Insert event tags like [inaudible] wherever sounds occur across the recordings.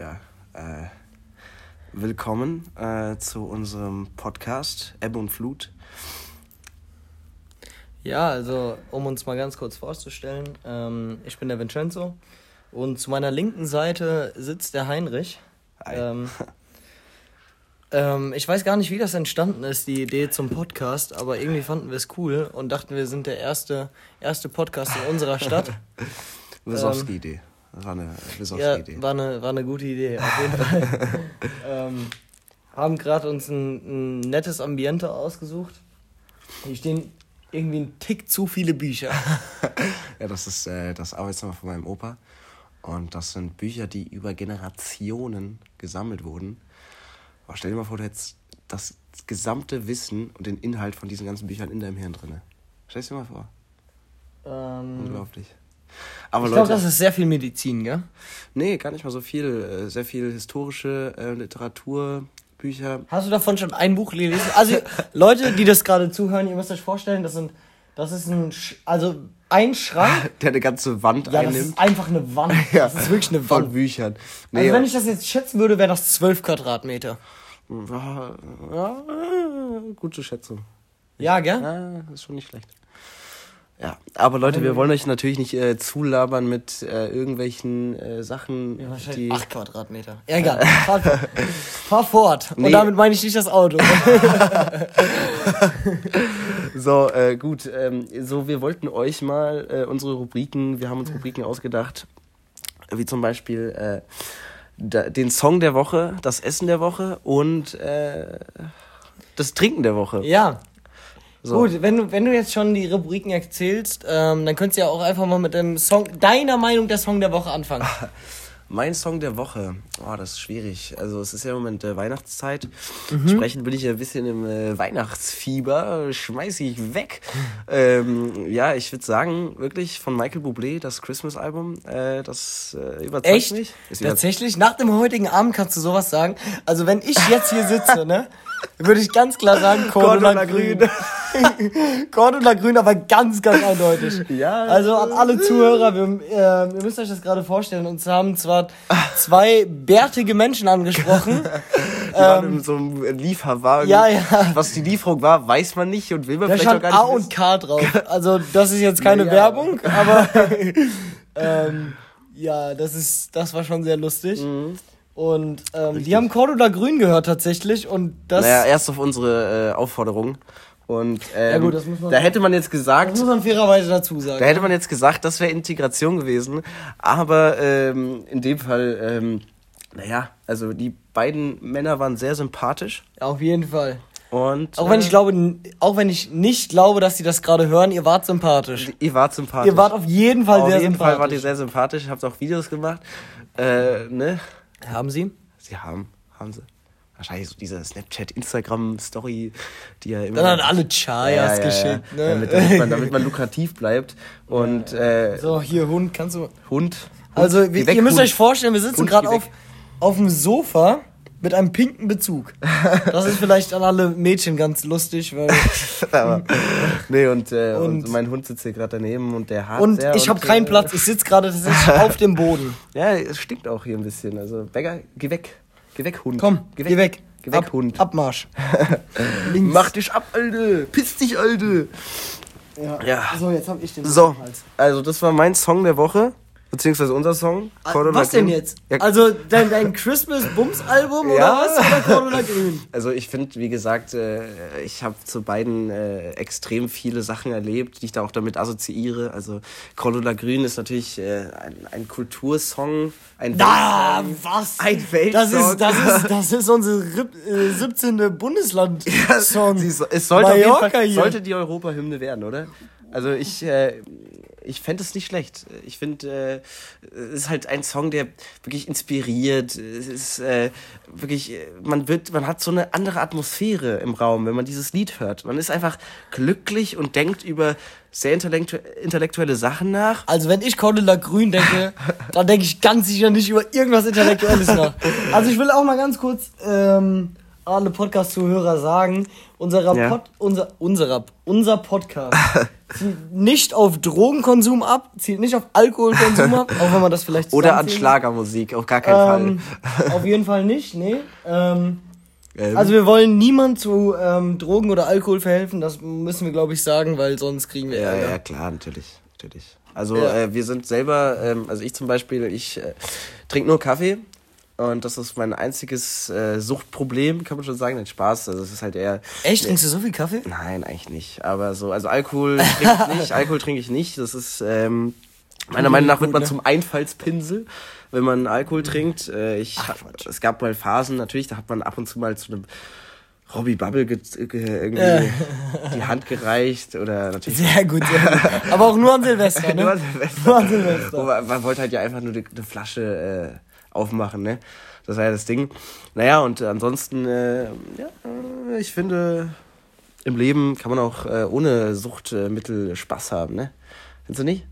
ja, äh, willkommen äh, zu unserem Podcast Ebbe und Flut. Ja, also um uns mal ganz kurz vorzustellen, ähm, ich bin der Vincenzo und zu meiner linken Seite sitzt der Heinrich. Ähm, [laughs] ähm, ich weiß gar nicht, wie das entstanden ist, die Idee zum Podcast, aber irgendwie fanden wir es cool und dachten, wir sind der erste, erste Podcast in unserer Stadt. [laughs] Wisowski-Idee. Das war eine Wisowski-Idee. Ja, war eine, war eine gute Idee, auf jeden Fall. [laughs] ähm, haben gerade uns ein, ein nettes Ambiente ausgesucht. Hier stehen irgendwie ein Tick zu viele Bücher. [laughs] ja, das ist äh, das Arbeitszimmer von meinem Opa. Und das sind Bücher, die über Generationen gesammelt wurden. Aber stell dir mal vor, du hättest das gesamte Wissen und den Inhalt von diesen ganzen Büchern in deinem Hirn drin. Stell dir mal vor. Ähm, Unglaublich. Aber ich glaube, das ist sehr viel Medizin, gell? Nee, gar nicht mal so viel. Äh, sehr viel historische äh, Literatur, Bücher. Hast du davon schon ein Buch gelesen? Also, [laughs] Leute, die das gerade zuhören, ihr müsst euch vorstellen, das sind, das ist ein, Sch also ein Schrank. [laughs] Der eine ganze Wand ja, einnimmt. Das ist einfach eine Wand. [laughs] ja, das ist wirklich eine Wand. Von Büchern. Nee, also, wenn ich das jetzt schätzen würde, wäre das 12 Quadratmeter. Ja, gute Schätzung. Ja, gell? Ja, ist schon nicht schlecht. Ja, aber Leute, wir wollen euch natürlich nicht äh, zulabern mit äh, irgendwelchen äh, Sachen, ja, die... 8 Quadratmeter. Ja, egal. fahr, fahr fort. Nee. Und damit meine ich nicht das Auto. [laughs] so, äh, gut. Ähm, so, wir wollten euch mal äh, unsere Rubriken, wir haben uns Rubriken ausgedacht, wie zum Beispiel äh, da, den Song der Woche, das Essen der Woche und äh, das Trinken der Woche. Ja, so. Gut, wenn du, wenn du jetzt schon die Rubriken erzählst, ähm, dann könntest du ja auch einfach mal mit dem Song, deiner Meinung der Song der Woche anfangen. [laughs] mein Song der Woche, oh, das ist schwierig. Also es ist ja im Moment äh, Weihnachtszeit. Mhm. Entsprechend bin ich ja ein bisschen im äh, Weihnachtsfieber, schmeiß ich weg. ähm, ja, ich würde sagen, wirklich von Michael Bublé, das Christmas-Album, äh, das äh, überzeugt Echt? mich. Ist Tatsächlich? Nach dem heutigen Abend kannst du sowas sagen? Also wenn ich jetzt hier sitze, [laughs] ne? Würde ich ganz klar sagen, Cordula Grün. [laughs] Cordula Grün, aber ganz, ganz eindeutig. Ja. Also an alle Zuhörer, wir, äh, ihr müsst euch das gerade vorstellen. Uns haben zwar zwei bärtige Menschen angesprochen. [laughs] Die waren ähm, in so einem Lieferwagen. Ja, ja. Was die Lieferung war, weiß man nicht und will man da vielleicht auch gar nicht. A und K drauf. Also das ist jetzt keine ja. Werbung, aber [laughs] ähm, ja, das ist, das war schon sehr lustig. Mhm. Und ähm, die haben Cordula Grün gehört tatsächlich und das. Naja, erst auf unsere äh, Aufforderung. Und ähm, ja gut, das muss man, da hätte man jetzt gesagt. Das muss man fairerweise dazu sagen. Da hätte man jetzt gesagt, das wäre Integration gewesen. Aber ähm, in dem Fall, ähm, naja, also die beiden Männer waren sehr sympathisch. Auf jeden Fall. Und, auch wenn ich äh, glaube, auch wenn ich nicht glaube, dass sie das gerade hören, ihr wart sympathisch. Ihr wart sympathisch. Ihr wart auf jeden Fall auf sehr sympathisch. Auf jeden Fall wart ihr sehr sympathisch. Habt auch Videos gemacht. Äh, ne? Haben Sie? Sie haben, haben sie. Wahrscheinlich so diese Snapchat, Instagram-Story, die ja immer. Dann hat alle Chayas ja, ja, geschickt, ne? Damit, damit, man, damit man [laughs] lukrativ bleibt. Und, äh, So, hier, Hund, kannst du. Hund. Also, wir, weg, ihr müsst Hund. euch vorstellen, wir sitzen gerade auf, auf dem Sofa mit einem pinken Bezug. Das ist vielleicht an alle Mädchen ganz lustig, weil. [laughs] Aber, nee, und, äh, und, und, mein Hund sitzt hier gerade daneben und der hat. Und ich habe keinen äh, Platz, ich sitze gerade tatsächlich auf dem Boden. [laughs] Ja, es stinkt auch hier ein bisschen. Also, Bäcker, geh weg. Geh weg, Hund. Komm, geh weg. Geh weg, geh weg ab, Hund. Abmarsch. [laughs] Mach dich ab, Alte. Piss dich, Alte. Ja. ja. So, jetzt hab ich den So, also das war mein Song der Woche. Beziehungsweise unser Song. Ah, Cordula was denn jetzt? Ja. Also dein, dein Christmas-Bums-Album ja. oder was? Oder Cordula [laughs] Grün? Also ich finde, wie gesagt, äh, ich habe zu beiden äh, extrem viele Sachen erlebt, die ich da auch damit assoziiere. Also Cordula Grün ist natürlich äh, ein, ein Kultursong. Ein Na, was? Ein Weltsong. Das ist, das ist, das ist unsere äh, 17. Bundesland-Song. [laughs] Ja, es sollte, auf jeden Fall, sollte die Europahymne werden, oder? Also ich, äh, ich fände es nicht schlecht. Ich finde, äh, es ist halt ein Song, der wirklich inspiriert. Es ist äh, wirklich, man wird, man hat so eine andere Atmosphäre im Raum, wenn man dieses Lied hört. Man ist einfach glücklich und denkt über sehr intellektu intellektuelle Sachen nach. Also wenn ich Cordula Grün denke, dann denke ich ganz sicher nicht über irgendwas Intellektuelles nach. Also ich will auch mal ganz kurz ähm, alle Podcast-Zuhörer sagen, unserer Ja. Pod, unser, unserer, unser Podcast [laughs] zielt nicht auf Drogenkonsum ab, zielt nicht auf Alkoholkonsum ab, auch wenn man das vielleicht Oder an Schlagermusik, auf gar keinen ähm, Auf jeden Fall nicht, nee. Ähm, Ähm. Also wir wollen niemand zu ähm, Drogen oder Alkohol verhelfen, das müssen wir glaube ich sagen, weil sonst kriegen wir Ja, Ärger. ja, klar, natürlich. natürlich. Also Ja. äh, wir sind selber, ähm, also ich zum Beispiel, ich äh, trinke nur Kaffee und das ist mein einziges äh, Suchtproblem, kann man schon sagen. Nein, Spaß, also es ist halt eher... Echt? Trinkst du so viel Kaffee? Nein, eigentlich nicht. Aber so, also Alkohol trinke ich nicht, [laughs] Alkohol trinke ich nicht. Das ist, ähm, meiner Meinung nach wird man zum Einfallspinsel, wenn man Alkohol trinkt. Äh, ich, es gab mal Phasen, natürlich, da hat man ab und zu mal zu einem Robbie Bubble ge ge irgendwie die Hand gereicht oder natürlich Sehr gut, sehr gut. Aber auch nur an Silvester, [laughs] ne? Nur an Silvester. Nur an Silvester. Man, man wollte halt ja einfach nur eine, eine Flasche äh, aufmachen, ne? Das war ja das Ding. Naja, und ansonsten, äh, ja, äh, ich finde, im Leben kann man auch äh, ohne Suchtmittel Spaß haben, ne? Findest du nicht?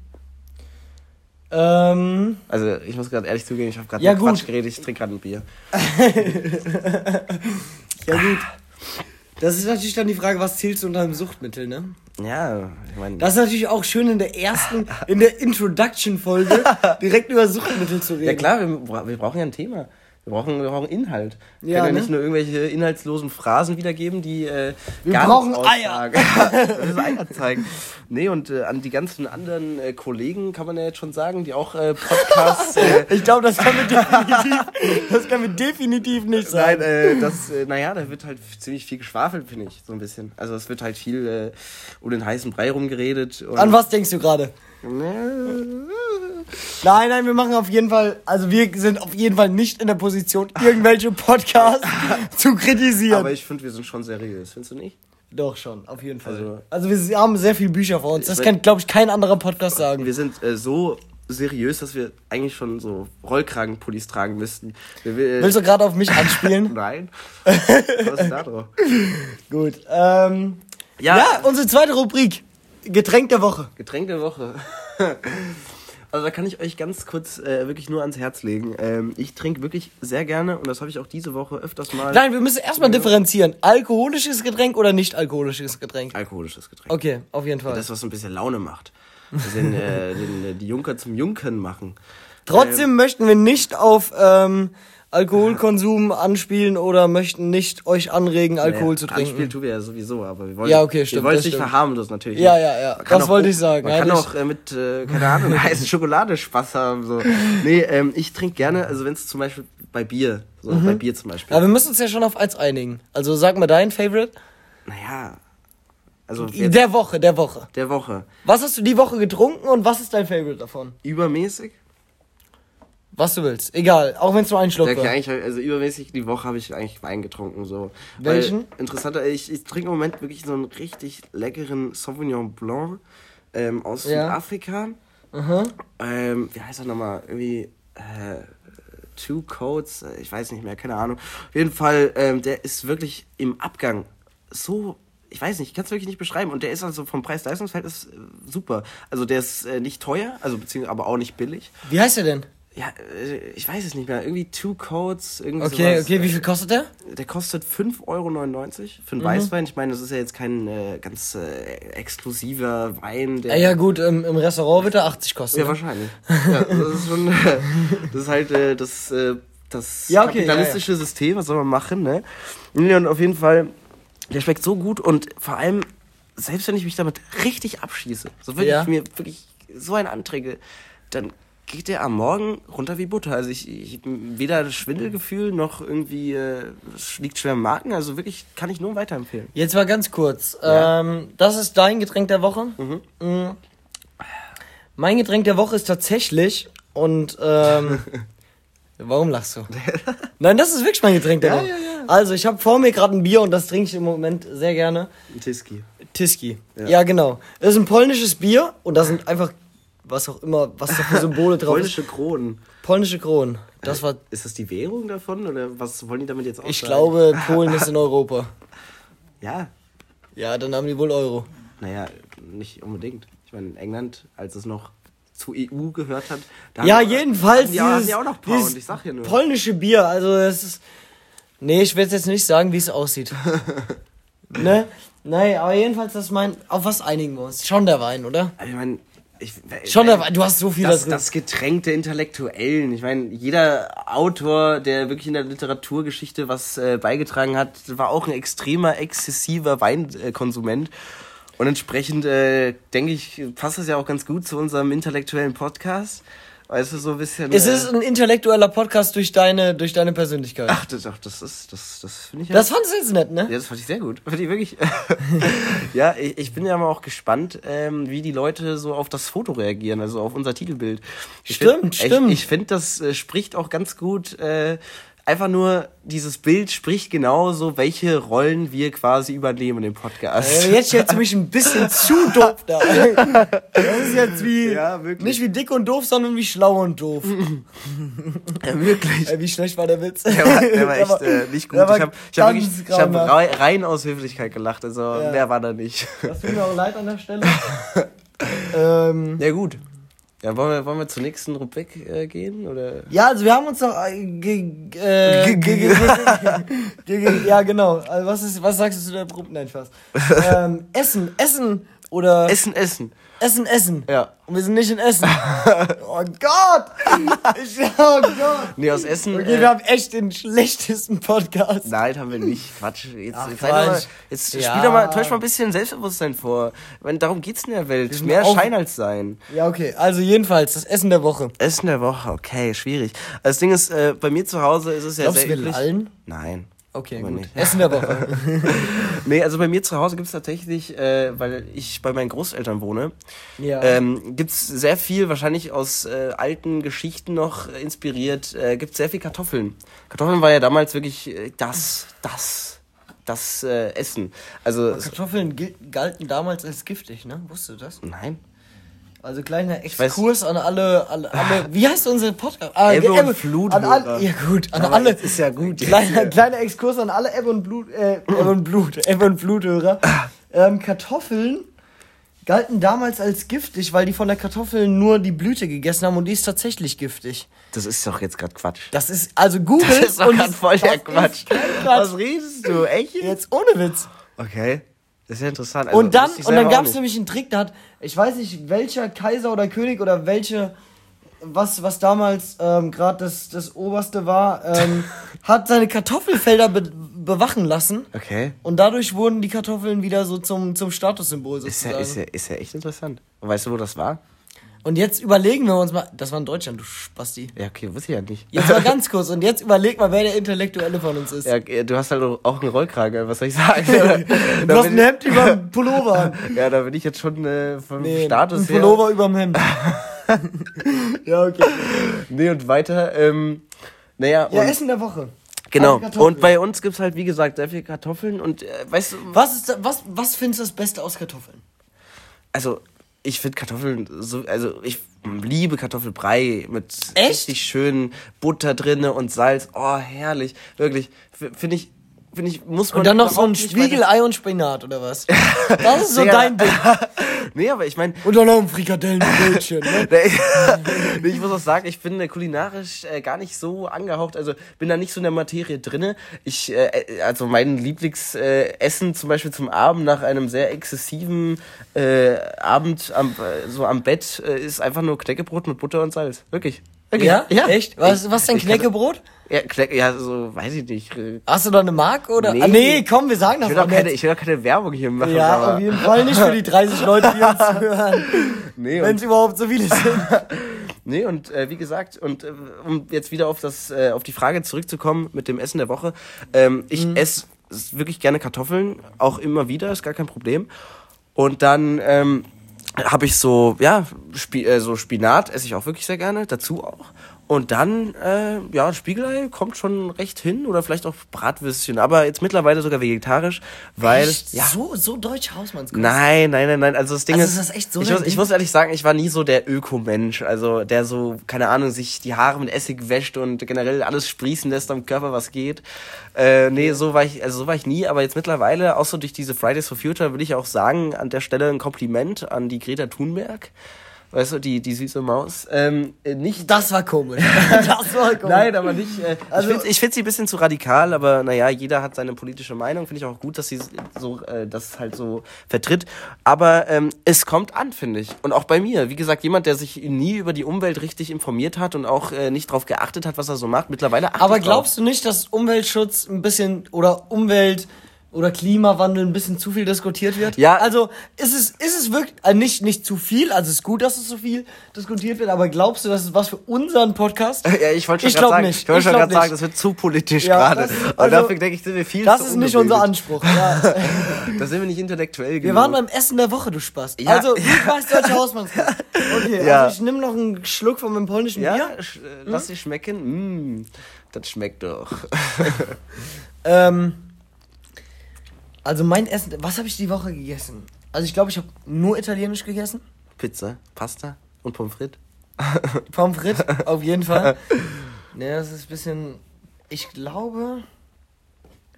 Ähm, Also, ich muss gerade ehrlich zugeben, ich habe gerade Ja. Quatsch geredet, ich trinke gerade ein Bier. [laughs] ja gut. Das ist natürlich dann die Frage, was zählst du unter einem Suchtmittel, ne? Ja, ich meine, Das ist natürlich auch schön in der ersten, in der Introduction-Folge [laughs] direkt über Suchtmittel zu reden. ja klar, wir, wir brauchen ja ein Thema. Wir brauchen, wir brauchen Inhalt. Wir Ja, können ja ne? nicht nur irgendwelche inhaltslosen Phrasen wiedergeben, die äh, Wir gar brauchen nichts Eier. wir müssen [laughs] [laughs] Eier zeigen. Nee, und äh, an die ganzen anderen äh, Kollegen kann man ja jetzt schon sagen, die auch äh, Podcasts... Äh, [laughs] Ich glaube, das können wir definitiv, das definitiv nicht Nein, sagen. äh, das, äh, naja, da wird halt ziemlich viel geschwafelt, finde ich, so ein bisschen. Also es wird halt viel äh, um den heißen Brei rumgeredet. An was denkst du gerade? Nein, nein, wir machen auf jeden Fall, also wir sind auf jeden Fall nicht in der Position, irgendwelche Podcasts [laughs] zu kritisieren. Aber ich finde, wir sind schon seriös, findest du nicht? Doch schon, auf jeden Fall. Also- Also, wir haben sehr viele Bücher vor uns. Das kann, glaube ich, kein anderer Podcast sagen. Wir sind äh, so seriös, dass wir eigentlich schon so Rollkragenpullis tragen müssten. Wir, wir, Willst du gerade auf mich anspielen? [laughs] Nein. [laughs] Was ist da drauf? Gut. Ähm, Ja. ja, unsere zweite Rubrik. Getränk der Woche. Getränk der Woche. [laughs] Also da kann ich euch ganz kurz äh, wirklich nur ans Herz legen. Ähm, ich trinke wirklich sehr gerne und das habe ich auch diese Woche öfters mal. Nein, wir müssen erstmal differenzieren. Alkoholisches Getränk oder nicht alkoholisches Getränk? Alkoholisches Getränk. Okay, auf jeden Fall. Das, was ein bisschen Laune macht. Den, äh, den, äh, die Junker zum Junken machen. Trotzdem möchten wir nicht auf ähm, Alkoholkonsum anspielen oder möchten nicht euch anregen, Alkohol zu Anspielen trinken. tun wir ja sowieso, aber wir wollen, Ja, okay, stimmt, wir wollen es nicht stimmt. verharmlosen natürlich. Ja, ja, ja, kann das auch- wollte ich sagen, Man ja, kann auch äh, mit, äh, keine Ahnung, [laughs] heißen Schokolade Spaß haben. So. Nee, ähm, ich trinke gerne, also wenn es zum Beispiel bei Bier, so bei Bier zum Beispiel. Aber wir müssen uns ja schon auf eins einigen. Also sag mal dein Favorite. naja, also jetzt Der Woche, der Woche. der Woche. Was hast du die Woche getrunken und was ist dein Favorite davon? Übermäßig? Was du willst. Egal, auch wenn es nur ein Schluck war. eigentlich, also übermäßig die Woche habe ich eigentlich Wein getrunken. So. Welchen? Weil, interessanter, ich, ich trinke im Moment wirklich so einen richtig leckeren Sauvignon Blanc ähm, aus Ja. Südafrika. Aha. Ähm, wie heißt er nochmal? Irgendwie äh, Two Codes, äh, ich weiß nicht mehr, keine Ahnung. Auf jeden Fall, ähm, der ist wirklich im Abgang so, ich weiß nicht, ich kann es wirklich nicht beschreiben. Und der ist also vom Preis-Leistungsverhältnis äh, super. Also der ist äh, nicht teuer, also beziehungsweise aber auch nicht billig. Wie heißt der denn? Ja, äh, ich weiß es nicht mehr. Irgendwie Two Codes, irgendwie Okay, sowas. okay, wie viel kostet der? Der kostet 5,99 Euro für Mhm. einen Weißwein. Ich meine, das ist ja jetzt kein äh, ganz äh, exklusiver Wein. Der Ja, ja gut, im, im Restaurant wird er 80 kosten. Ja, ne? wahrscheinlich. ja, das ist schon, [laughs] das ist halt äh, das, äh, das Ja, okay, kapitalistische System, was soll man machen, ne? Und auf jeden Fall, der schmeckt so gut und vor allem, selbst wenn ich mich damit richtig abschieße, so wirklich Ja. mir wirklich so einen anträge, dann geht der am Morgen runter wie Butter. Also ich, ich weder das Schwindelgefühl noch irgendwie äh, es liegt schwer im Magen. Also wirklich kann ich nur weiterempfehlen. Jetzt mal ganz kurz. Ja. Ähm, das ist dein Getränk der Woche. Mhm. Mein Getränk der Woche ist tatsächlich und ähm, [laughs] warum lachst du? [laughs] Nein, das ist wirklich mein Getränk der Ja, Woche. ja. Also ich habe vor mir gerade ein Bier und das trinke ich im Moment sehr gerne. Ein Tiski. Tiski. Ja. Ja. genau. Das ist ein polnisches Bier und da sind einfach was auch immer, was da für Symbole drauf Polnische Kronen. ist. Polnische Kronen. Das war. Ist das die Währung davon oder was wollen die damit jetzt auch Ich sagen? glaube, [laughs] Polen ist in Europa. Ja, Ja, dann haben die wohl Euro. Naja, nicht unbedingt. Ich meine, in England, als es noch zur EU gehört hat, da Ja, haben- jedenfalls die, dieses, die auch noch Pound, ich sag hier nur. polnische Bier, also es ist Nee, ich will jetzt nicht sagen, wie es aussieht. [laughs] ne? Nein, aber jedenfalls, das mein. Auf was einigen wir uns? Schon der Wein, oder? Also ich meine, ich, Schon der Wein, du hast so viel das, da drin. das Getränk der Intellektuellen. Ich meine, jeder Autor, der wirklich in der Literaturgeschichte was äh, beigetragen hat, war auch ein extremer, exzessiver Weinkonsument. Und entsprechend, äh, denke ich, passt das ja auch ganz gut zu unserem intellektuellen Podcast. Weißt du, so ein bisschen. Es äh, ist ein intellektueller Podcast durch deine, durch deine Persönlichkeit. Ach, das, ach, das ist, das, das finde ich ja. Das fandst du jetzt nett, ne? Ja, das fand ich sehr gut. Fand ich wirklich. [laughs] ja, ich, ich bin ja mal auch gespannt, ähm, wie die Leute so auf das Foto reagieren, also auf unser Titelbild. Ich Stimmt, find, stimmt. Ich, ich finde, das äh, spricht auch ganz gut. Äh, einfach nur dieses Bild spricht genauso, welche Rollen wir quasi übernehmen im Podcast. Äh, jetzt stellst du mich ein bisschen [laughs] zu doof da. Das ist jetzt wie. Ja, wirklich. Nicht wie dick und doof, sondern wie schlau und doof. [laughs] ja, wirklich. Äh, wie schlecht war der Witz? Der war, der war [laughs] echt äh, nicht gut. war Ich habe ich hab wirklich, ich hab rein aus Höflichkeit gelacht. Also, Ja. wer war da nicht? Das tut mir auch leid an der Stelle. ähm, Ja, gut. Ja, wollen wir, wollen wir zur nächsten Rubrik äh, gehen? Oder? ja, also wir haben uns noch. Äh, ja, genau. Also was, ist, was sagst du zu der Gruppe? Nein, Spaß. [laughs] Ähm, Essen, Essen oder. Essen, essen. Essen, Essen. Ja. Und wir sind nicht in Essen. [laughs] oh Gott! Ich, oh Gott! Nee, aus Essen. Okay, äh, wir haben echt den schlechtesten Podcast. Nein, haben wir nicht. Quatsch. Jetzt, Ach, jetzt, sei doch mal, Quatsch. jetzt Ja. spiel doch mal, täusch mal ein bisschen Selbstbewusstsein vor. Meine, darum geht's in der Welt. Mehr auf- Schein als Sein. Ja, okay. Also jedenfalls, das Essen der Woche. Essen der Woche, okay, schwierig. Also Das Ding ist, äh, bei mir zu Hause ist es ja Glaubst sehr du, wir lallen? Nein. Okay, Aber gut. nicht. Essen der Woche. [laughs] Nee, also bei mir zu Hause gibt's tatsächlich, äh, weil ich bei meinen Großeltern wohne, Ja. ähm, gibt's sehr viel, wahrscheinlich aus äh, alten Geschichten noch inspiriert, äh, gibt's sehr viel Kartoffeln. Kartoffeln war ja damals wirklich äh, das, das, das äh, Essen. Also, es- Kartoffeln galten damals als giftig, ne? Wusstest du das? nein. Also kleiner Exkurs an alle, alle, alle, wie heißt unser Podcast? Ah, Ebbe und Ebbe- Flut, An alle, ja gut, an Aber alle. ist ja gut Kleiner, kleiner Exkurs an alle Ebbe und Blut, äh, Ebbe und Blut, [laughs] Ebbe und Bluthörer. Ähm, Kartoffeln galten damals als giftig, weil die von der Kartoffel nur die Blüte gegessen haben und die ist tatsächlich giftig. Das ist doch jetzt gerade Quatsch. Das ist, also Google. Das ist doch und gerade voll der Quatsch. Quatsch. Was redest du? Echt? Jetzt ohne Witz. Okay. Das ist ja interessant. Also, und dann, und dann gab es nämlich einen Trick, da hat, ich weiß nicht, welcher Kaiser oder König oder welche, was, was damals ähm, gerade das, das Oberste war, ähm, [laughs] hat seine Kartoffelfelder be bewachen lassen. Okay. Und dadurch wurden die Kartoffeln wieder so zum, zum Statussymbol Ist ja, sozusagen. ist, ja, ist ja echt interessant. Und weißt du, wo das war? Und jetzt überlegen wir uns mal, das war in Deutschland, du Spasti. Ja, okay, wusste ich ja nicht. Jetzt mal [laughs] ganz kurz und jetzt überleg mal, wer der Intellektuelle von uns ist. Ja, du hast halt auch einen Rollkragen, was soll ich sagen? [laughs] du hast [laughs] ein Hemd über dem Pullover. Ja, da bin ich jetzt schon äh, vom Nee, Status ein her. Pullover überm Hemd. ja, okay. Nee, und weiter. Ähm, naja, Ja, Essen der Woche. genau. Und bei uns gibt's halt, wie gesagt, sehr viel Kartoffeln. Und äh, weißt du, Was, ist da, was, was findest du das Beste aus Kartoffeln? also ich finde Kartoffeln so, also ich liebe Kartoffelbrei mit Echt? richtig schön Butter drinne und Salz. Oh, herrlich. Wirklich. Finde ich, finde ich, muss man. Und dann noch so ein Spiegelei und Spinat oder was? Das ist so [laughs] Ja. dein Ding. [laughs] Nee, aber ich meine, Und dann noch ein Frikadellenbrötchen. Ne? [laughs] Nee, ich muss auch sagen, ich bin äh, kulinarisch äh, gar nicht so angehaucht, also bin da nicht so in der Materie drinne. Ich, äh, äh, also mein Lieblingsessen Essen zum Beispiel zum Abend nach einem sehr exzessiven äh, Abend am, äh, so am Bett ist einfach nur Knäckebrot mit Butter und Salz. Wirklich. Wirklich. Ja? Echt? Was, was denn Ich Knäckebrot? Ja, Kneck, ja, so, weiß ich nicht. Ich Hast du da eine Mark oder? Nee. Ah, nee, komm, wir sagen das will doch mal keine, ich will doch keine Werbung hier machen. Ja, aber, auf jeden Fall nicht für die 30 Leute, die uns [laughs] zuhören. nee, Wenn es überhaupt so viele sind. [laughs] nee, und äh, wie gesagt, und äh, um jetzt wieder auf das, äh, auf die Frage zurückzukommen mit dem Essen der Woche, ähm, ich Mhm. esse wirklich gerne Kartoffeln, auch immer wieder, ist gar kein Problem. Und dann ähm, habe ich so, ja, Spi äh, so Spinat esse ich auch wirklich sehr gerne, dazu auch. Und dann, äh, ja, Spiegelei kommt schon recht hin oder vielleicht auch Bratwürstchen, aber jetzt mittlerweile sogar vegetarisch, weil Echt? ja, So, so deutsch Hausmannskost. Nein, nein, nein, nein. Also das Ding Also ist, ist das echt so ich, muss, ich muss ehrlich sagen, ich war nie so der Ökomensch, also der so, keine Ahnung, sich die Haare mit Essig wäscht und generell alles sprießen lässt am Körper, was geht. Äh, nee, so war ich, also so war ich nie, aber jetzt mittlerweile, auch so durch diese Fridays for Future, will ich auch sagen, an der Stelle ein Kompliment an die Greta Thunberg. Weißt du, die, die süße Maus. Ähm, äh, nicht. Das war komisch. [laughs] das war komisch. Nein, aber nicht. Äh, also, ich finde find sie ein bisschen zu radikal, aber naja, jeder hat seine politische Meinung. Finde ich auch gut, dass sie so äh, das halt so vertritt. Aber ähm, es kommt an, finde ich. Und auch bei mir. Wie gesagt, jemand, der sich nie über die Umwelt richtig informiert hat und auch äh, nicht darauf geachtet hat, was er so macht, mittlerweile achtet Aber glaubst drauf. du nicht, dass Umweltschutz ein bisschen oder Umwelt oder Klimawandel ein bisschen zu viel diskutiert wird. Ja. Also ist es, ist es wirklich äh, nicht, nicht zu viel, also es ist gut, dass es so viel diskutiert wird, aber glaubst du, das ist was für unseren Podcast? [laughs] Ja, ich wollte schon gerade sagen, nicht. ich wollte schon gerade sagen, das wird zu politisch ja, gerade. Also, und dafür denke ich, sind wir viel Das ist nicht unser Anspruch. Ja. [laughs] da sind wir nicht intellektuell genug. Wir waren beim Essen der Woche, du Spaß. Ja. Also, du [laughs] weißt deutsche Hausmannskost. Okay, ja. also ich nehme noch einen Schluck von meinem polnischen ja, Bier. Sch äh, lass hm? dich schmecken. Mm, das schmeckt doch. ähm... Also mein Essen, was habe ich die Woche gegessen? Also ich glaube, ich habe nur italienisch gegessen. Pizza, Pasta und Pommes frites. [laughs] Pommes frites, auf jeden Fall. [laughs] Ne, das ist ein bisschen, ich glaube,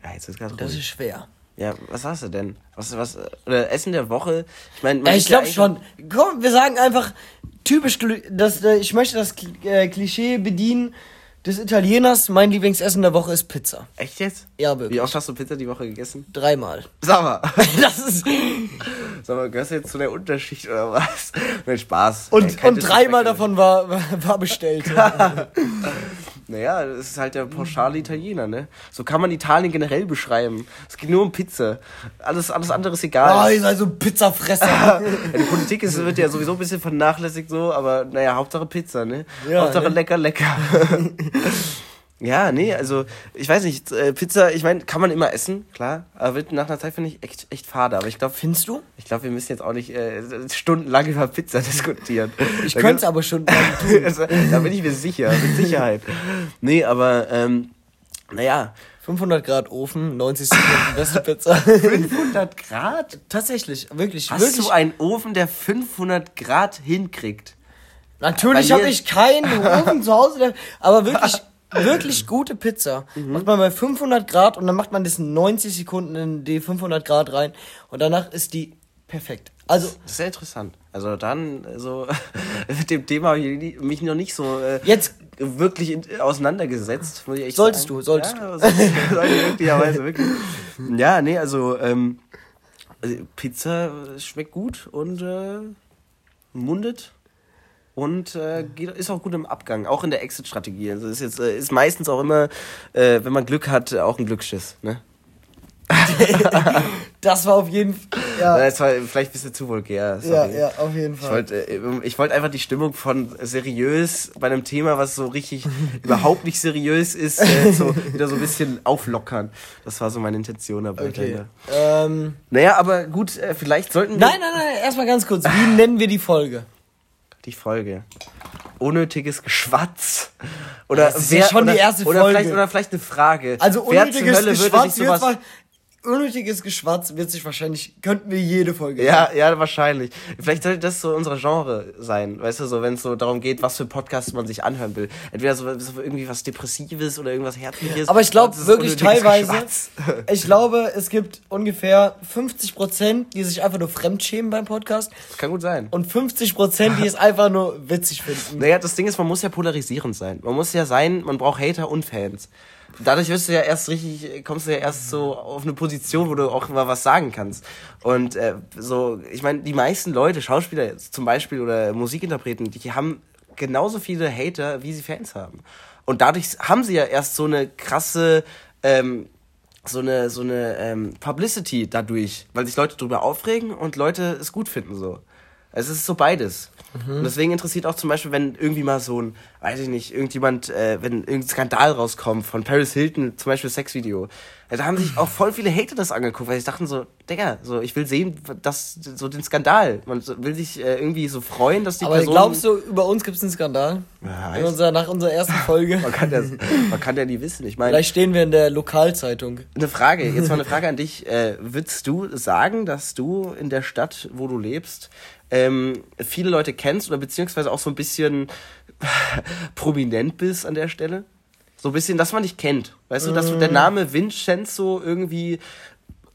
ja, jetzt ist das ruhig. ist schwer. Ja, was hast du denn? Was, was, oder Essen der Woche? Ich meine, ja, ich glaube schon. Komm, wir sagen einfach typisch, das, äh, ich möchte das äh, Klischee bedienen des Italieners, mein Lieblingsessen der Woche ist Pizza. Echt jetzt? Ja, wirklich. Wie oft hast du Pizza die Woche gegessen? Dreimal. Sag mal. [laughs] das ist. Sag mal, gehörst du jetzt zu der Unterschicht oder was? Mit Spaß. Und, und dreimal davon war, war bestellt. [laughs] Naja, das ist halt der pauschale Italiener, ne? So kann man Italien generell beschreiben. Es geht nur um Pizza. Alles, alles andere ist egal. Oh, ihr seid so Pizzafresser. [laughs] ja, die Politik ist, wird ja sowieso ein bisschen vernachlässigt so, aber naja, Hauptsache Pizza, ne? Ja, Hauptsache ne? lecker, lecker. [laughs] Ja, nee, also ich weiß nicht, äh, Pizza, ich meine, kann man immer essen, klar, aber wird nach einer Zeit finde ich echt, echt fade. Aber ich glaube, findest du? Ich glaube, wir müssen jetzt auch nicht äh, stundenlang über Pizza [laughs] diskutieren. Ich könnte es aber schon. [laughs] also, da bin ich mir sicher, mit Sicherheit. Nee, aber ähm, naja. 500 Grad Ofen, 90 Sekunden beste Pizza. [laughs] 500 Grad? Tatsächlich, wirklich. Hast wirklich? du einen Ofen, der 500 Grad hinkriegt? Natürlich habe ich keinen Ofen zu Hause, der, aber wirklich wirklich gute Pizza. Mhm. Macht man bei 500 Grad und dann macht man das in 90 Sekunden in die 500 Grad rein und danach ist die perfekt. Also das ist sehr interessant. Also dann so [laughs] mit dem Thema habe ich mich noch nicht so äh, jetzt wirklich in, auseinandergesetzt. Muss ich echt solltest sagen. du, solltest ja, du. Sollte möglicherweise [laughs] wirklich. Ja, nee, also ähm, Pizza schmeckt gut und äh, mundet und äh, geht, ist auch gut im Abgang, auch in der Exit-Strategie. Also ist jetzt äh, ist meistens auch immer, äh, wenn man Glück hat, auch ein Glücksschiss. Ne? [laughs] das war auf jeden Fall. Ja. Das war vielleicht ein bisschen zu vulgär. Sorry. Ja, ja, auf jeden Fall. Ich wollte äh, wollt einfach die Stimmung von seriös bei einem Thema, was so richtig [laughs] überhaupt nicht seriös ist, äh, so [laughs] wieder so ein bisschen auflockern. Das war so meine Intention dabei. Okay. Ähm, naja, aber gut, äh, vielleicht sollten wir. Nein, nein, nein, erstmal ganz kurz. Wie nennen wir die Folge? Die Folge. Unnötiges Geschwatz. Oder das ist wer, ja schon oder, die erste oder Folge. Vielleicht, oder vielleicht eine Frage. Also unnötiges Geschwatz würde sich sowas unnötiges Geschwatz wird sich wahrscheinlich, könnten wir jede Folge. Ja, machen. ja, wahrscheinlich. Vielleicht sollte das so unser Genre sein, weißt du, so, wenn es so darum geht, was für Podcasts man sich anhören will. Entweder so, so irgendwie was Depressives oder irgendwas Herzliches. Aber ich glaube wirklich teilweise, [laughs] ich glaube, es gibt ungefähr 50 Prozent, die sich einfach nur fremdschämen beim Podcast. Das kann gut sein. Und 50 Prozent, die es [laughs] einfach nur witzig finden. Naja, das Ding ist, man muss ja polarisierend sein. Man muss ja sein, man braucht Hater und Fans dadurch wirst du ja erst richtig, kommst du ja erst so auf eine Position, wo du auch mal was sagen kannst. Und äh, so, ich meine, die meisten Leute, Schauspieler zum Beispiel oder Musikinterpreten, die haben genauso viele Hater, wie sie Fans haben. Und dadurch haben sie ja erst so eine krasse, ähm, so eine, so eine ähm, Publicity dadurch, weil sich Leute drüber aufregen und Leute es gut finden so. Es ist so beides. Mhm. Und deswegen interessiert auch zum Beispiel, wenn irgendwie mal so ein, weiß ich nicht, irgendjemand, äh, wenn irgendein Skandal rauskommt von Paris Hilton, zum Beispiel Sexvideo, ja, da haben sich auch voll viele Hater das angeguckt, weil sie dachten so, Digga, so, ich will sehen, dass, so den Skandal. Man will sich äh, irgendwie so freuen, dass die Aber Person... glaubst du, über uns gibt es einen Skandal? Ja, in unserer, nach unserer ersten [laughs] Folge? man, kann ja, man kann ja nie wissen, ich meine... Vielleicht stehen wir in der Lokalzeitung. Eine Frage, jetzt mal eine Frage an dich. Äh, würdest du sagen, dass du in der Stadt, wo du lebst, ähm, viele Leute kennst oder beziehungsweise auch so ein bisschen [laughs] prominent bist an der Stelle. So ein bisschen, dass man dich kennt. Weißt du, dass der mhm. Name Vincenzo irgendwie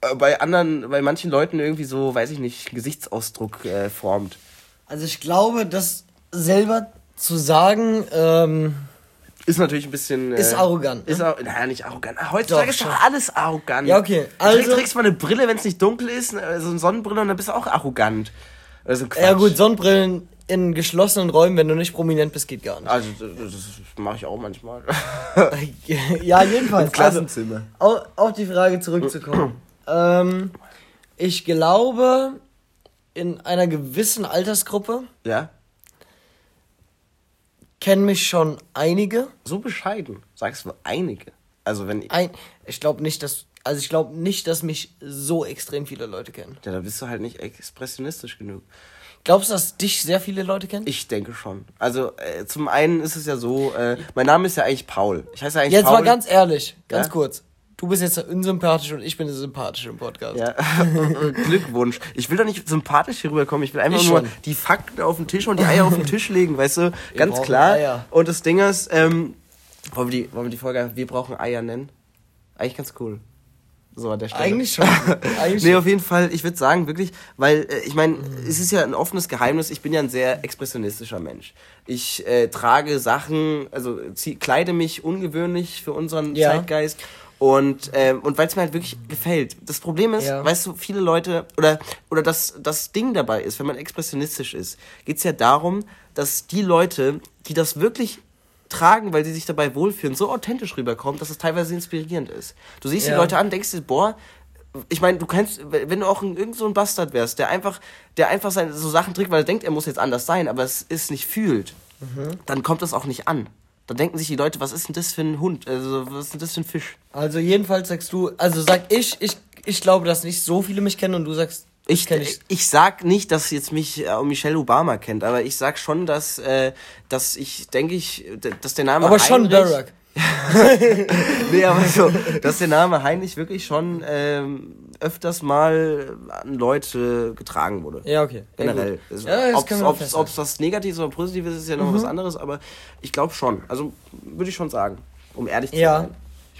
äh, bei anderen, bei manchen Leuten irgendwie so, weiß ich nicht, Gesichtsausdruck äh, formt. Also ich glaube, das selber zu sagen, ähm, ist natürlich ein bisschen. Ist äh, arrogant. Ne? Ist naja, nicht arrogant. Heutzutage doch, ist doch alles arrogant. Ja, okay. Also, du trägst mal eine Brille, wenn es nicht dunkel ist, also eine Sonnenbrille und dann bist du auch arrogant. Also ja, gut, Sonnenbrillen in geschlossenen Räumen, wenn du nicht prominent bist, geht gar nicht. Also, das, das mache ich auch manchmal. [laughs] ja, jedenfalls. Im Klassenzimmer. Also, auf, auf die Frage zurückzukommen. [clears throat] ähm, ich glaube, in einer gewissen Altersgruppe. Ja kennen mich schon einige. So bescheiden, sagst du einige. Also wenn ich. Ein, ich glaube nicht, dass. Also ich glaube nicht, dass mich so extrem viele Leute kennen. Ja, da bist du halt nicht expressionistisch genug. Glaubst du, dass dich sehr viele Leute kennen? Ich denke schon. Also äh, zum einen ist es ja so, äh, mein Name ist ja eigentlich Paul. Ich heiße eigentlich Jetzt Paul. mal ganz ehrlich, ganz ja? kurz du bist jetzt unsympathisch und ich bin sympathisch im Podcast. Ja, [laughs] Glückwunsch. Ich will doch nicht sympathisch hier rüberkommen. Ich will einfach ich nur schon. die Fakten auf den Tisch und die Eier auf den Tisch legen, weißt du? Wir Ganz klar. Eier. Und das Ding ist, ähm, wollen, wir die, wollen wir die Folge Wir brauchen Eier nennen? Eigentlich ganz cool. So an der Stelle. Eigentlich schon. [laughs] Eigentlich nee, auf jeden Fall, ich würde sagen, wirklich, weil äh, ich meine, es ist ja ein offenes Geheimnis, ich bin ja ein sehr expressionistischer Mensch. Ich äh, trage Sachen, also zieh, kleide mich ungewöhnlich für unseren ja. Zeitgeist und, ähm, und weil es mir halt wirklich gefällt. Das Problem ist, ja. weißt du, viele Leute, oder, oder das, das Ding dabei ist, wenn man expressionistisch ist, geht es ja darum, dass die Leute, die das wirklich tragen, weil sie sich dabei wohlfühlen, so authentisch rüberkommt, dass es teilweise inspirierend ist. Du siehst ja. die Leute an, denkst dir, boah, ich meine, du kennst, wenn du auch ein, irgend so ein Bastard wärst, der einfach, der einfach seine, so Sachen trägt, weil er denkt, er muss jetzt anders sein, aber es ist nicht fühlt, mhm. dann kommt das auch nicht an. Dann denken sich die Leute, was ist denn das für ein Hund? Also, was ist denn das für ein Fisch? Also, jedenfalls sagst du, also sag ich, ich, ich glaube, dass nicht so viele mich kennen und du sagst, ich, ich, ich sag nicht, dass jetzt mich äh, Michelle Obama kennt, aber ich sag schon, dass, äh, dass ich denke ich, dass der Name. Aber Heinrich, schon Barack. [laughs] nee, aber so, dass der Name Heinrich wirklich schon ähm, öfters mal an Leute getragen wurde. Ja, okay. Generell. Ja, ja, ob es was Negatives oder Positives ist, ist ja noch mhm. was anderes, aber ich glaube schon. Also würde ich schon sagen, um ehrlich zu ja. sein.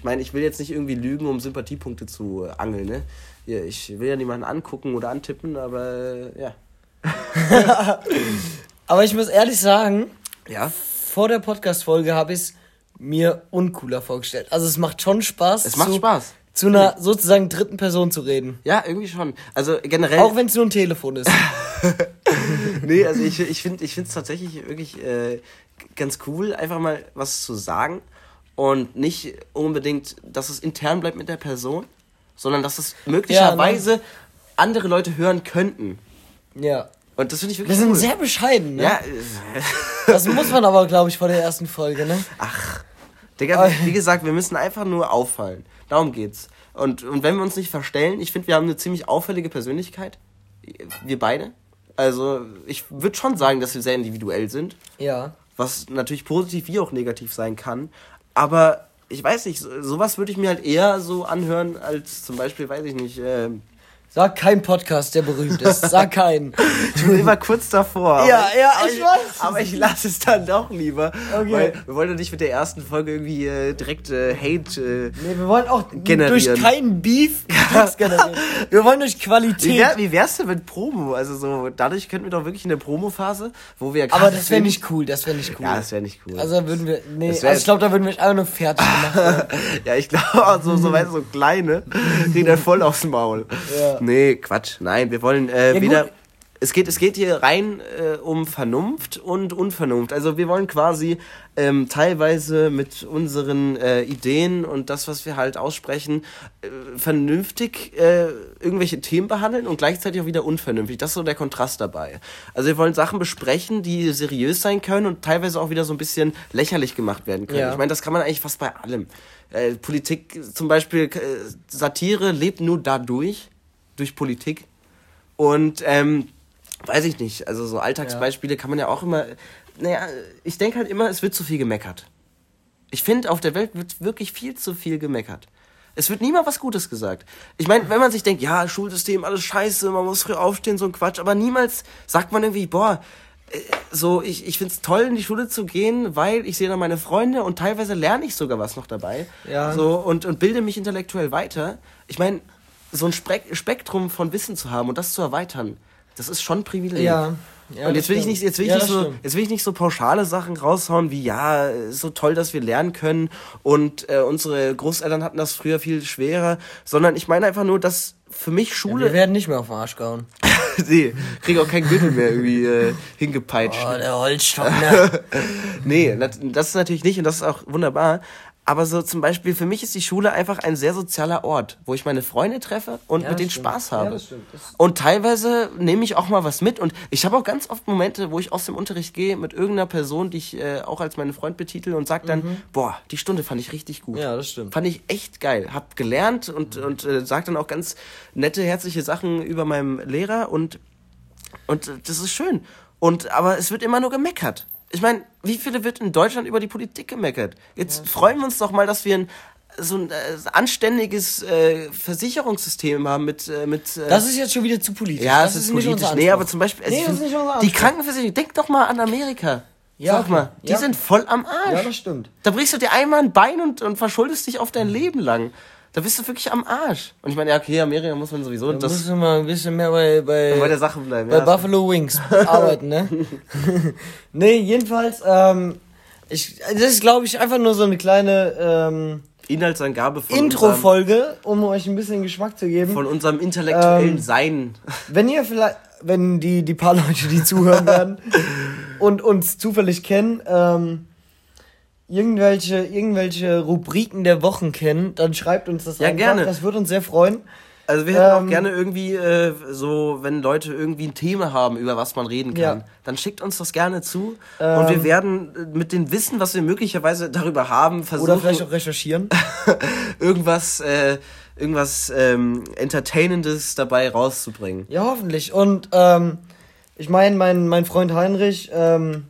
Ich meine, ich will jetzt nicht irgendwie lügen, um Sympathiepunkte zu angeln, ne? Ich will ja niemanden angucken oder antippen, aber ja. [laughs] aber ich muss ehrlich sagen, ja? vor der Podcast-Folge habe ich es mir uncooler vorgestellt. Also es macht schon Spaß. Es macht Spaß zu einer sozusagen dritten Person zu reden. Ja, irgendwie schon. Also generell. Auch wenn es nur ein Telefon ist. [laughs] nee, also ich, ich finde es tatsächlich wirklich äh, ganz cool, einfach mal was zu sagen. Und nicht unbedingt, dass es intern bleibt mit der Person, sondern dass es möglicherweise ja, andere Leute hören könnten. Ja. Und das finde ich wirklich Wir cool. sind sehr bescheiden, ne? Ja. [laughs] das muss man aber, glaube ich, vor der ersten Folge, ne? Ach. Digga, wie gesagt, wir müssen einfach nur auffallen. Darum geht's. Und, und wenn wir uns nicht verstellen, ich finde, wir haben eine ziemlich auffällige Persönlichkeit. Wir beide. Also, ich würde schon sagen, dass wir sehr individuell sind. Ja. Was natürlich positiv wie auch negativ sein kann. Aber ich weiß nicht, sowas würde ich mir halt eher so anhören, als zum Beispiel, weiß ich nicht, äh, Sag keinen Podcast, der berühmt ist. Sag keinen. [laughs] Ich bin immer kurz davor. Ja, ja, ich, ich weiß. Aber ich lasse es dann doch lieber. Okay. Weil wir wollen ja nicht mit der ersten Folge irgendwie äh, direkt äh, Hate äh, Nee, wir wollen auch generieren. durch keinen Beef [laughs] generieren. wir wollen durch Qualität. Wie, wär, wie wär's denn mit Promo? Also so, dadurch könnten wir doch wirklich in der Promo-Phase, wo wir Aber das wäre nicht cool, das wäre nicht cool. Ja, das wäre nicht cool. Also würden wir, nee, also ich glaube, da würden wir einfach nur fertig gemacht [laughs] ja, ich glaube, so, so, weißt, so kleine, reden dann voll aufs Maul. Ja. Nee, Quatsch. Nein, wir wollen äh, ja, wieder. Gut. Es geht, es geht hier rein äh, um Vernunft und Unvernunft. Also wir wollen quasi ähm, teilweise mit unseren äh, Ideen und das, was wir halt aussprechen, äh, vernünftig äh, irgendwelche Themen behandeln und gleichzeitig auch wieder unvernünftig. Das ist so der Kontrast dabei. Also wir wollen Sachen besprechen, die seriös sein können und teilweise auch wieder so ein bisschen lächerlich gemacht werden können. Ja. Ich meine, das kann man eigentlich fast bei allem. Äh, Politik zum Beispiel, äh, Satire lebt nur dadurch, durch Politik. Und ähm, weiß ich nicht, also so Alltagsbeispiele ja. kann man ja auch immer. Naja, ich denke halt immer, es wird zu viel gemeckert. Ich finde, auf der Welt wird wirklich viel zu viel gemeckert. Es wird niemals was Gutes gesagt. Ich meine, wenn man sich denkt, ja, Schulsystem, alles scheiße, man muss früh aufstehen, so ein Quatsch, aber niemals sagt man irgendwie, boah, äh, so, ich, ich finde es toll, in die Schule zu gehen, weil ich sehe da meine Freunde und teilweise lerne ich sogar was noch dabei. Ja. So, und, und bilde mich intellektuell weiter. Ich meine, so ein Spektrum von Wissen zu haben und das zu erweitern, das ist schon ein Privileg. Ja. Ja, und jetzt will ich nicht, jetzt will ich ja, nicht so, jetzt will ich nicht so pauschale Sachen raushauen wie ja, so toll, dass wir lernen können und äh, unsere Großeltern hatten das früher viel schwerer, sondern ich meine einfach nur, dass für mich Schule. Ja, wir werden nicht mehr auf den Arsch gehauen. [laughs] nee, krieg auch keinen Gürtel mehr irgendwie äh, hingepeitscht. Oh, der Holzstock, [laughs] ne? nee, das ist natürlich nicht und das ist auch wunderbar. Aber so zum Beispiel, für mich ist die Schule einfach ein sehr sozialer Ort, wo ich meine Freunde treffe und ja, mit denen stimmt. Spaß habe. Ja, das stimmt. Das und teilweise nehme ich auch mal was mit. Und ich habe auch ganz oft Momente, wo ich aus dem Unterricht gehe mit irgendeiner Person, die ich äh, auch als meinen Freund betitel und sage dann, mhm. boah, die Stunde fand ich richtig gut. Ja, das stimmt. Fand ich echt geil. Hab gelernt und, mhm. und äh, sag dann auch ganz nette, herzliche Sachen über meinem Lehrer und, und das ist schön. Und, aber es wird immer nur gemeckert. Ich meine, wie viele wird in Deutschland über die Politik gemeckert? Jetzt ja. freuen wir uns doch mal, dass wir ein so ein äh, anständiges äh, Versicherungssystem haben mit äh, mit äh, Das ist jetzt schon wieder zu politisch. Ja, das, das ist, ist politisch. Nee, aber zum Beispiel also nee, find, die Krankenversicherung, denk doch mal an Amerika. Ja, Sag mal, die ja. sind voll am Arsch. Ja, das stimmt. Da brichst du dir einmal ein Bein und, und verschuldest dich auf dein Leben lang. Da bist du wirklich am Arsch. Und ich meine, ja, okay, Amerika muss man sowieso. Da das musst du mal ein bisschen mehr bei, bei, bei der Sache bleiben. Bei ja, Buffalo Wings [laughs] arbeiten, ne? [laughs] nee, jedenfalls, ähm, ich, das ist, glaube ich, einfach nur so eine kleine ähm, Inhaltsangabe von Intro-Folge, um euch ein bisschen Geschmack zu geben. Von unserem intellektuellen ähm, Sein. Wenn ihr vielleicht, wenn die, die paar Leute, die zuhören werden [laughs] und uns zufällig kennen, ähm, irgendwelche, irgendwelche Rubriken der Wochen kennen, dann schreibt uns das ja, einfach. gerne. Das würde uns sehr freuen. Also wir hätten ähm, auch gerne irgendwie äh, so, wenn Leute irgendwie ein Thema haben, über was man reden kann, ja. dann schickt uns das gerne zu ähm, und wir werden äh, mit dem Wissen, was wir möglicherweise darüber haben, versuchen oder vielleicht auch recherchieren, [laughs] irgendwas, äh, irgendwas ähm, Entertainendes dabei rauszubringen. Ja, hoffentlich. Und ähm, ich meine, mein mein Freund Heinrich, ähm,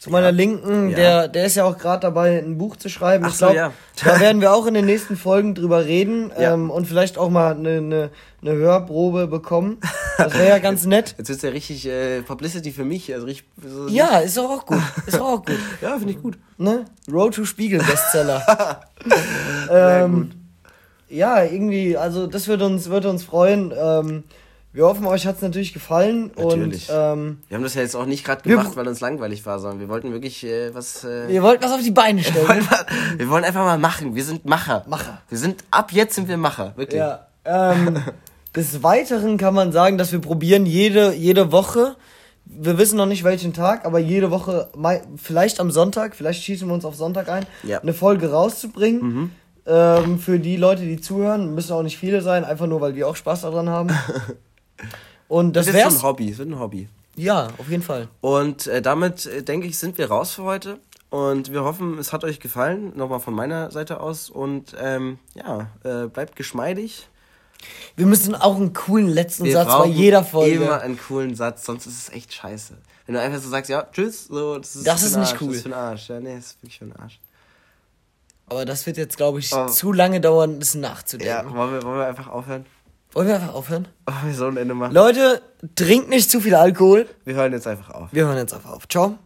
zu meiner ja. Linken, ja. der, der ist ja auch gerade dabei, ein Buch zu schreiben. Ach ich glaube, so, ja. da [laughs] werden wir auch in den nächsten Folgen drüber reden ähm, und vielleicht auch mal eine, eine, eine Hörprobe bekommen. Das wäre ja ganz nett. Jetzt ist ja richtig äh, Publicity für mich. Also richtig, so ja, ist auch, auch gut. Ist auch, auch gut. [laughs] ja, finde ich gut. Ne? Road to Spiegel Bestseller. [laughs] ähm, ja, irgendwie, also das würde uns, würde uns freuen. Ähm, wir hoffen, euch hat es natürlich gefallen. Natürlich. Und, ähm, wir haben das ja jetzt auch nicht gerade gemacht, weil uns langweilig war, sondern wir wollten wirklich äh, was. Äh, wir wollten was auf die Beine stellen. wir, wollen mal, wir wollen einfach mal machen. Wir sind Macher. Macher. Wir sind ab jetzt sind wir Macher, wirklich. Ja. Ähm, [laughs] des Weiteren kann man sagen, dass wir probieren jede jede Woche. Wir wissen noch nicht welchen Tag, aber jede Woche, vielleicht am Sonntag, vielleicht schießen wir uns auf Sonntag ein, ja. eine Folge rauszubringen. Mhm. Ähm, für die Leute, die zuhören, müssen auch nicht viele sein, einfach nur, weil wir auch Spaß daran haben. [laughs] Und das, das ist ein Hobby, das wird ein Hobby. Ja, auf jeden Fall. Und äh, damit, äh, denke ich, sind wir raus für heute. Und wir hoffen, es hat euch gefallen. Nochmal von meiner Seite aus. Und ähm, ja, äh, bleibt geschmeidig. Wir müssen auch einen coolen letzten wir Satz bei jeder Folge. Immer einen coolen Satz, sonst ist es echt scheiße. Wenn du einfach so sagst, ja, tschüss, so, das ist, das ist nicht cool. Das ist für Arsch. Ja, nee, das ist wirklich für den Arsch. Aber das wird jetzt, glaube ich, oh. zu lange dauern, das nachzudenken. Ja, wollen wir, wollen wir einfach aufhören? Wollen wir einfach aufhören? Oh, wir sollen ein Ende machen. Leute, trinkt nicht zu viel Alkohol. Wir hören jetzt einfach auf. Wir hören jetzt einfach auf. Ciao.